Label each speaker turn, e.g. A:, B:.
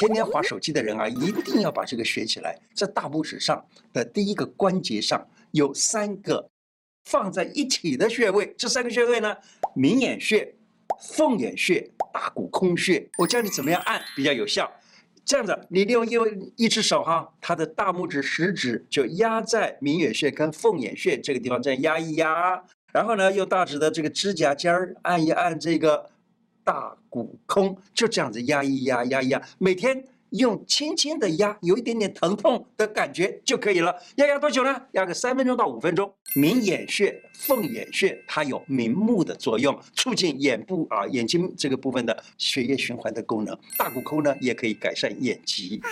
A: 天天划手机的人啊，一定要把这个学起来。在大拇指上的第一个关节上有三个放在一起的穴位，这三个穴位呢，明眼穴、凤眼穴、大骨空穴。我教你怎么样按比较有效。这样子，你利用一一只手哈，它的大拇指食指就压在明眼穴跟凤眼穴这个地方，这样压一压，然后呢，用大指的这个指甲尖儿按一按这个大骨空，就这样子压一压，压一压，每天。用轻轻的压，有一点点疼痛的感觉就可以了。要压多久呢？压个三分钟到五分钟。明眼穴、凤眼穴，它有明目的作用，促进眼部啊眼睛这个部分的血液循环的功能。大骨空呢，也可以改善眼疾。